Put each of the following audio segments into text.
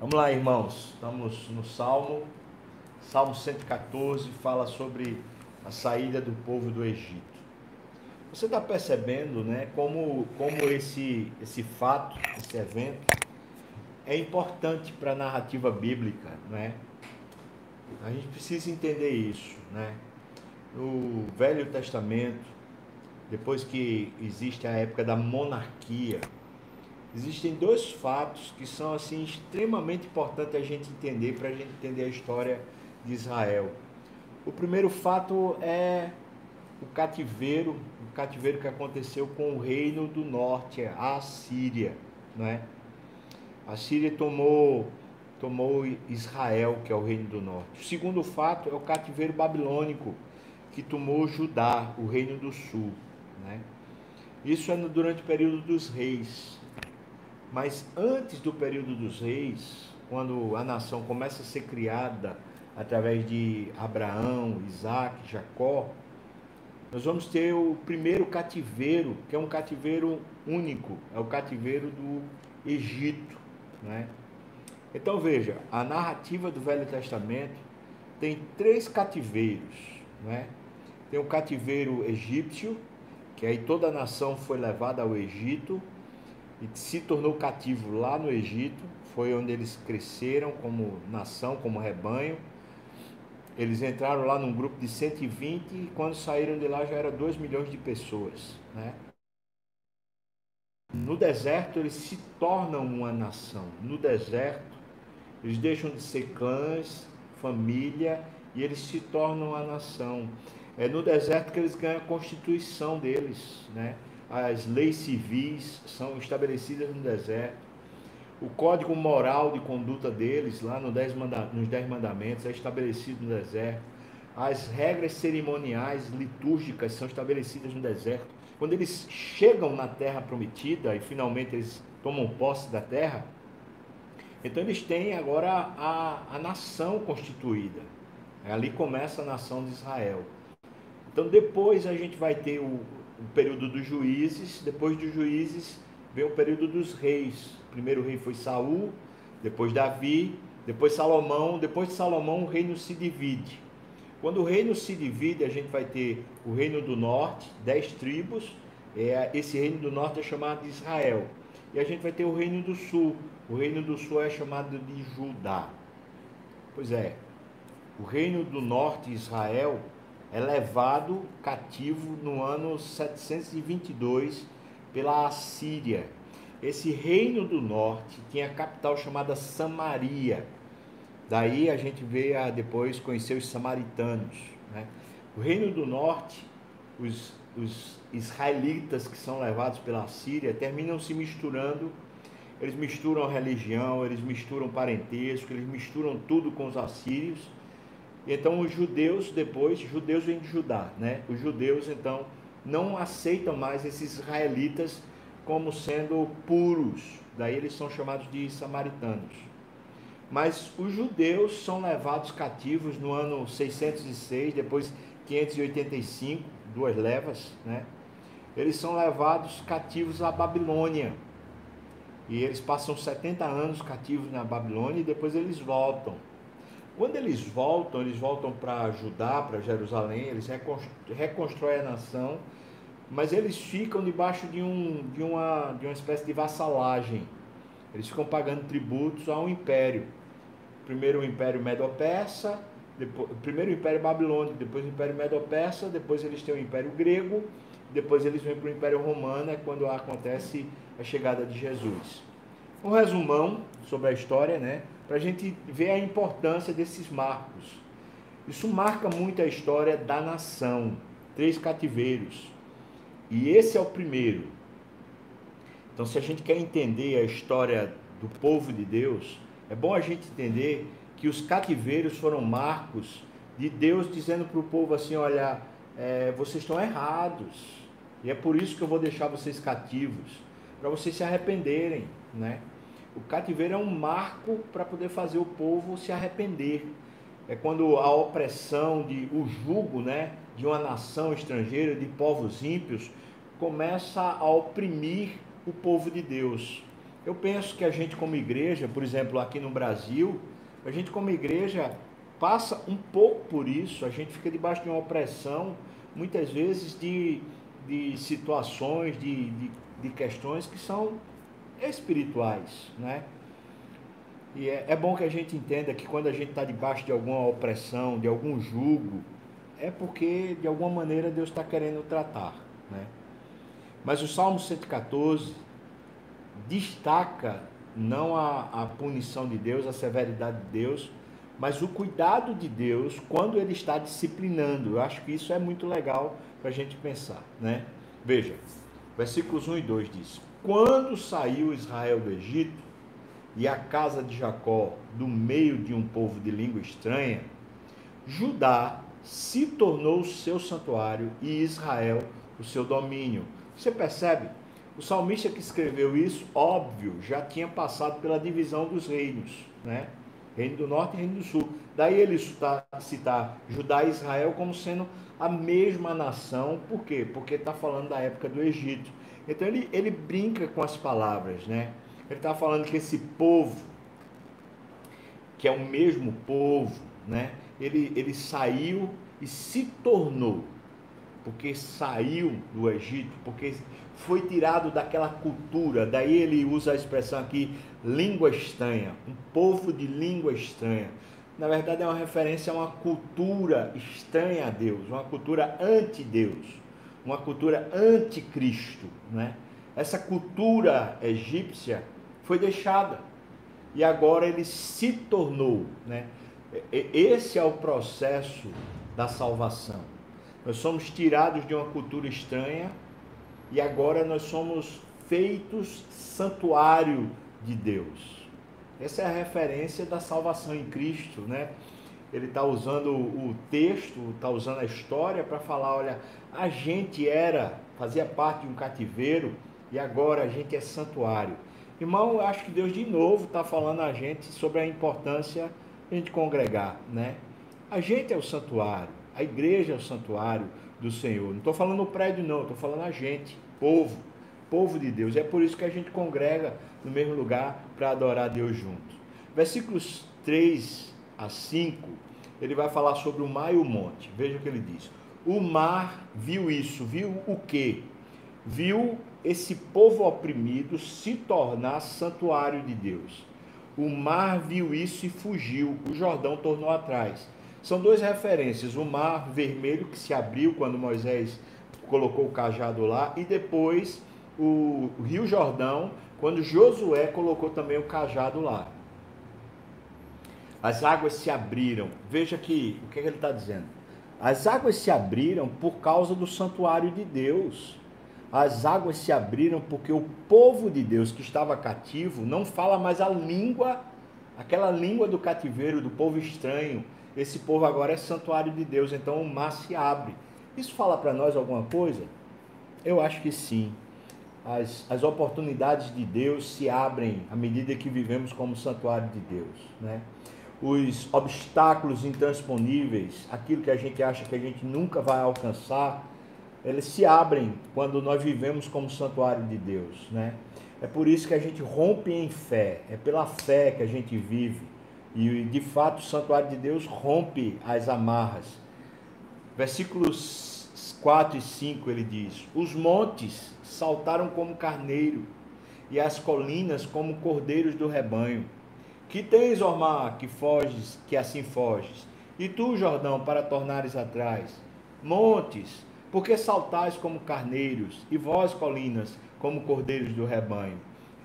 Vamos lá, irmãos. Estamos no Salmo. Salmo 114 fala sobre a saída do povo do Egito. Você está percebendo, né, como, como esse, esse fato, esse evento, é importante para a narrativa bíblica, né? A gente precisa entender isso, né? No Velho Testamento, depois que existe a época da monarquia, existem dois fatos que são assim extremamente importantes a gente entender para a gente entender a história de Israel. O primeiro fato é o cativeiro, o cativeiro que aconteceu com o reino do norte, a Síria, não é? A Síria tomou tomou Israel, que é o reino do norte. O segundo fato é o cativeiro babilônico, que tomou Judá, o reino do sul, né? Isso é durante o período dos reis. Mas antes do período dos reis, quando a nação começa a ser criada através de Abraão, Isaac, Jacó, nós vamos ter o primeiro cativeiro, que é um cativeiro único, é o cativeiro do Egito. Né? Então veja, a narrativa do Velho Testamento tem três cativeiros. Né? Tem o cativeiro egípcio, que aí toda a nação foi levada ao Egito e se tornou cativo lá no Egito, foi onde eles cresceram como nação, como rebanho. Eles entraram lá num grupo de 120 e quando saíram de lá já era 2 milhões de pessoas. Né? No deserto eles se tornam uma nação. No deserto eles deixam de ser clãs, família e eles se tornam a nação. É no deserto que eles ganham a constituição deles, né? As leis civis são estabelecidas no deserto, o código moral de conduta deles, lá no dez nos Dez Mandamentos, é estabelecido no deserto, as regras cerimoniais litúrgicas são estabelecidas no deserto. Quando eles chegam na terra prometida e finalmente eles tomam posse da terra, então eles têm agora a, a nação constituída. Ali começa a nação de Israel. Então depois a gente vai ter o, o período dos juízes, depois dos juízes vem o período dos reis. O primeiro rei foi Saul, depois Davi, depois Salomão, depois de Salomão o reino se divide. Quando o reino se divide, a gente vai ter o reino do norte, dez tribos, é, esse reino do norte é chamado de Israel. E a gente vai ter o reino do sul, o reino do sul é chamado de Judá. Pois é, o reino do norte, Israel, é levado cativo no ano 722 pela Assíria. Esse reino do norte tinha a capital chamada Samaria. Daí a gente vê a, depois conhecer os samaritanos. Né? O reino do norte, os, os israelitas que são levados pela Síria terminam se misturando. Eles misturam religião, eles misturam parentesco, eles misturam tudo com os assírios então os judeus depois, judeus vêm de Judá, né? Os judeus então não aceitam mais esses israelitas como sendo puros. Daí eles são chamados de samaritanos. Mas os judeus são levados cativos no ano 606, depois 585, duas levas, né? Eles são levados cativos à Babilônia. E eles passam 70 anos cativos na Babilônia e depois eles voltam. Quando eles voltam, eles voltam para Judá, para Jerusalém, eles reconstroem a nação, mas eles ficam debaixo de, um, de, uma, de uma espécie de vassalagem. Eles ficam pagando tributos a um império. Primeiro o Império Medo-Persa, primeiro o Império Babilônico, depois o Império Medo-Persa, depois eles têm o Império Grego, depois eles vêm para o Império Romano, é quando acontece a chegada de Jesus. Um resumão sobre a história, né? Para a gente ver a importância desses marcos. Isso marca muito a história da nação, três cativeiros. E esse é o primeiro. Então, se a gente quer entender a história do povo de Deus, é bom a gente entender que os cativeiros foram marcos de Deus dizendo para o povo assim: olha, é, vocês estão errados, e é por isso que eu vou deixar vocês cativos, para vocês se arrependerem, né? O cativeiro é um marco para poder fazer o povo se arrepender. É quando a opressão, de, o jugo né, de uma nação estrangeira, de povos ímpios, começa a oprimir o povo de Deus. Eu penso que a gente como igreja, por exemplo, aqui no Brasil, a gente como igreja passa um pouco por isso, a gente fica debaixo de uma opressão, muitas vezes de, de situações, de, de, de questões que são espirituais, né? E é, é, bom que a gente entenda que quando a gente está debaixo de alguma opressão, de algum jugo, é porque de alguma maneira Deus está querendo tratar, né? Mas o Salmo 114 destaca não a, a punição de Deus, a severidade de Deus, mas o cuidado de Deus quando ele está disciplinando. Eu acho que isso é muito legal para a gente pensar, né? Veja, versículos 1 e 2 diz: Quando saiu Israel do Egito e a casa de Jacó do meio de um povo de língua estranha, Judá se tornou o seu santuário e Israel o seu domínio. Você percebe? O salmista que escreveu isso, óbvio, já tinha passado pela divisão dos reinos, né? Reino do Norte e Reino do Sul. Daí ele citar, citar Judá e Israel como sendo a mesma nação. Por quê? Porque está falando da época do Egito. Então ele, ele brinca com as palavras, né? Ele está falando que esse povo, que é o mesmo povo, né? Ele, ele saiu e se tornou, porque saiu do Egito, porque foi tirado daquela cultura, daí ele usa a expressão aqui, língua estranha, um povo de língua estranha. Na verdade, é uma referência a uma cultura estranha a Deus, uma cultura anti-Deus, uma cultura anticristo. Né? Essa cultura egípcia foi deixada e agora ele se tornou. Né? Esse é o processo da salvação. Nós somos tirados de uma cultura estranha e agora nós somos feitos santuário de Deus. Essa é a referência da salvação em Cristo, né? Ele está usando o texto, está usando a história para falar, olha, a gente era, fazia parte de um cativeiro e agora a gente é santuário. Irmão, eu acho que Deus de novo está falando a gente sobre a importância de a gente congregar, né? A gente é o santuário, a igreja é o santuário, do Senhor. Não estou falando o prédio, não, estou falando a gente, povo, povo de Deus. É por isso que a gente congrega no mesmo lugar para adorar Deus junto. Versículos 3 a 5, ele vai falar sobre o mar e o monte. Veja o que ele diz. O mar viu isso, viu o quê? Viu esse povo oprimido se tornar santuário de Deus. O mar viu isso e fugiu, o Jordão tornou atrás. São duas referências: o mar vermelho que se abriu quando Moisés colocou o cajado lá, e depois o Rio Jordão, quando Josué colocou também o cajado lá. As águas se abriram. Veja aqui o que, é que ele está dizendo. As águas se abriram por causa do santuário de Deus. As águas se abriram porque o povo de Deus que estava cativo não fala mais a língua, aquela língua do cativeiro, do povo estranho, esse povo agora é santuário de Deus, então o mar se abre. Isso fala para nós alguma coisa? Eu acho que sim. As, as oportunidades de Deus se abrem à medida que vivemos como santuário de Deus. Né? Os obstáculos intransponíveis, aquilo que a gente acha que a gente nunca vai alcançar, eles se abrem quando nós vivemos como santuário de Deus. Né? É por isso que a gente rompe em fé, é pela fé que a gente vive e de fato o santuário de Deus rompe as amarras. Versículos 4 e 5 ele diz: Os montes saltaram como carneiro, e as colinas como cordeiros do rebanho. Que tens, ó mar, que foges, que assim foges? E tu, Jordão, para tornares atrás? Montes, porque saltais como carneiros, e vós, colinas, como cordeiros do rebanho?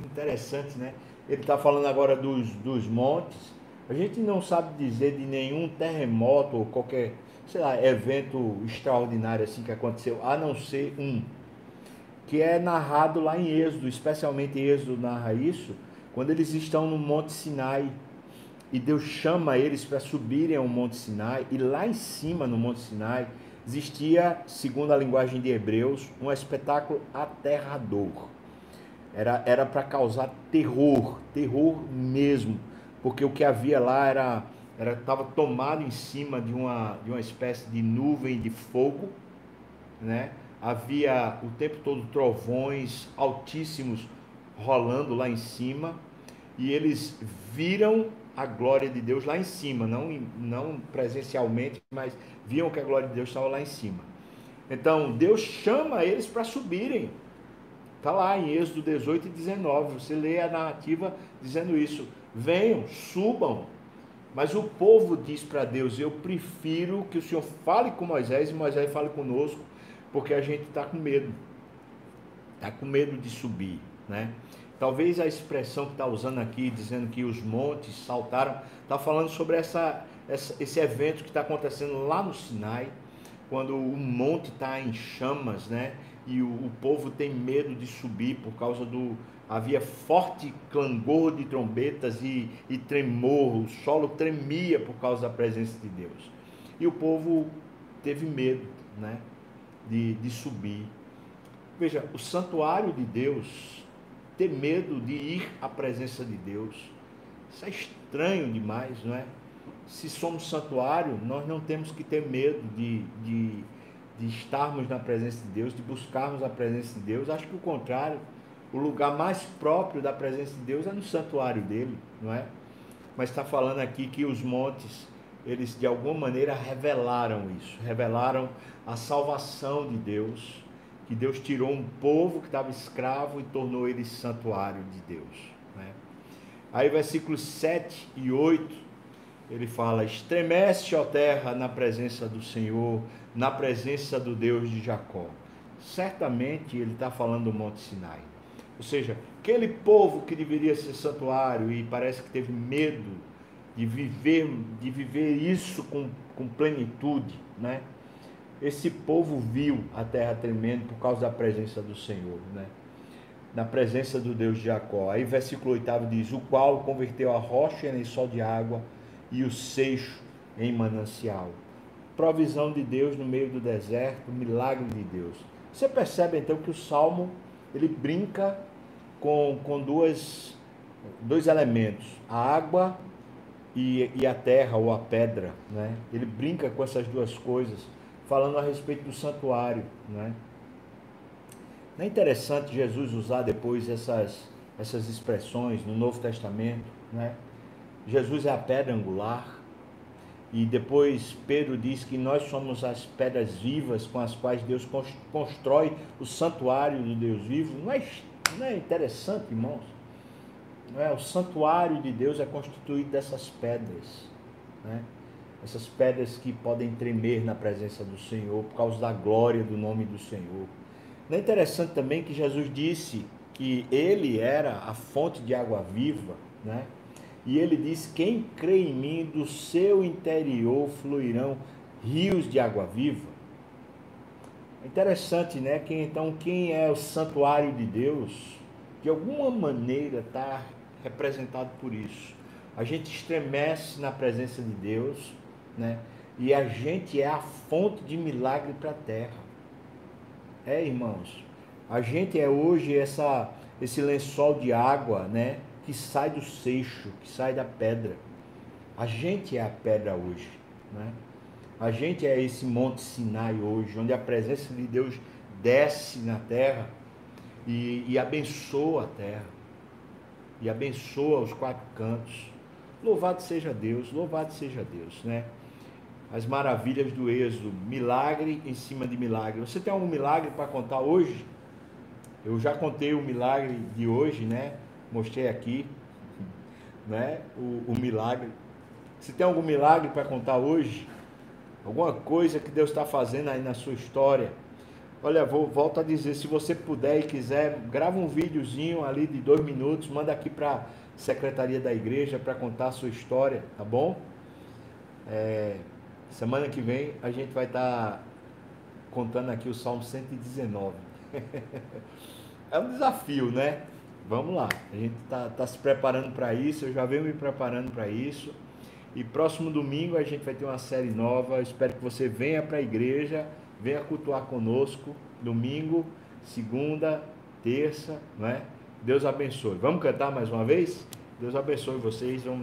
Interessante, né? Ele está falando agora dos, dos montes, a gente não sabe dizer de nenhum terremoto ou qualquer, sei lá, evento extraordinário assim que aconteceu, a não ser um, que é narrado lá em Êxodo, especialmente Êxodo narra isso, quando eles estão no Monte Sinai e Deus chama eles para subirem ao Monte Sinai e lá em cima no Monte Sinai existia, segundo a linguagem de Hebreus, um espetáculo aterrador. Era era para causar terror, terror mesmo porque o que havia lá era era estava tomado em cima de uma de uma espécie de nuvem de fogo, né? Havia o tempo todo trovões altíssimos rolando lá em cima e eles viram a glória de Deus lá em cima, não, não presencialmente, mas viam que a glória de Deus estava lá em cima. Então Deus chama eles para subirem. Está lá em Êxodo 18 e 19. Você lê a narrativa dizendo isso. Venham, subam. Mas o povo diz para Deus: Eu prefiro que o Senhor fale com Moisés e Moisés fale conosco, porque a gente está com medo. Está com medo de subir. Né? Talvez a expressão que está usando aqui, dizendo que os montes saltaram, está falando sobre essa, essa, esse evento que está acontecendo lá no Sinai, quando o monte está em chamas, né? E o, o, povo tem medo de subir por causa do. Havia forte clangor de trombetas e, e tremor, o solo tremia por causa da presença de Deus. E o povo teve medo, né? De, de subir. Veja, o santuário de Deus ter medo de ir à presença de Deus. Isso é estranho demais, não é? Se somos santuário, nós não temos que ter medo de, de, de estarmos na presença de Deus, de buscarmos a presença de Deus. Acho que o contrário, o lugar mais próprio da presença de Deus é no santuário dele, não é? Mas está falando aqui que os montes, eles de alguma maneira revelaram isso, revelaram a salvação de Deus que Deus tirou um povo que estava escravo e tornou ele santuário de Deus. Né? Aí, versículos 7 e 8, ele fala: Estremece, ó terra, na presença do Senhor, na presença do Deus de Jacó. Certamente ele está falando do Monte Sinai. Ou seja, aquele povo que deveria ser santuário e parece que teve medo de viver, de viver isso com, com plenitude, né? Esse povo viu a terra tremendo por causa da presença do Senhor, né? Na presença do Deus de Jacó. Aí versículo 8 diz: O qual converteu a rocha em sol de água e o seixo em manancial. Provisão de Deus no meio do deserto, milagre de Deus. Você percebe então que o salmo ele brinca com, com duas, dois elementos: a água e, e a terra ou a pedra. Né? Ele brinca com essas duas coisas falando a respeito do santuário. Né? Não é interessante Jesus usar depois essas, essas expressões no Novo Testamento? Né? Jesus é a pedra angular. E depois Pedro diz que nós somos as pedras vivas com as quais Deus constrói o santuário do Deus vivo. Não é, não é interessante, irmãos? Não é? O santuário de Deus é constituído dessas pedras. Né? Essas pedras que podem tremer na presença do Senhor por causa da glória do nome do Senhor. Não é interessante também que Jesus disse que ele era a fonte de água viva, né? E ele diz: Quem crê em mim, do seu interior fluirão rios de água viva. É interessante, né? Que então quem é o santuário de Deus, de alguma maneira está representado por isso. A gente estremece na presença de Deus, né? E a gente é a fonte de milagre para a terra. É, irmãos. A gente é hoje essa esse lençol de água, né, que sai do seixo, que sai da pedra. A gente é a pedra hoje, né? A gente é esse monte Sinai hoje, onde a presença de Deus desce na terra e, e abençoa a terra. E abençoa os quatro cantos. Louvado seja Deus, louvado seja Deus, né? As maravilhas do êxodo, milagre em cima de milagre. Você tem algum milagre para contar hoje? Eu já contei o milagre de hoje, né? Mostrei aqui, né? O, o milagre. Você tem algum milagre para contar hoje? Alguma coisa que Deus está fazendo aí na sua história? Olha, vou volto a dizer, se você puder e quiser, grava um videozinho ali de dois minutos, manda aqui para secretaria da igreja para contar a sua história, tá bom? É, Semana que vem a gente vai estar tá contando aqui o Salmo 119. é um desafio, né? Vamos lá, a gente está tá se preparando para isso, eu já venho me preparando para isso. E próximo domingo a gente vai ter uma série nova. espero que você venha para a igreja, venha cultuar conosco. Domingo, segunda, terça, não é? Deus abençoe. Vamos cantar mais uma vez? Deus abençoe vocês. Vamos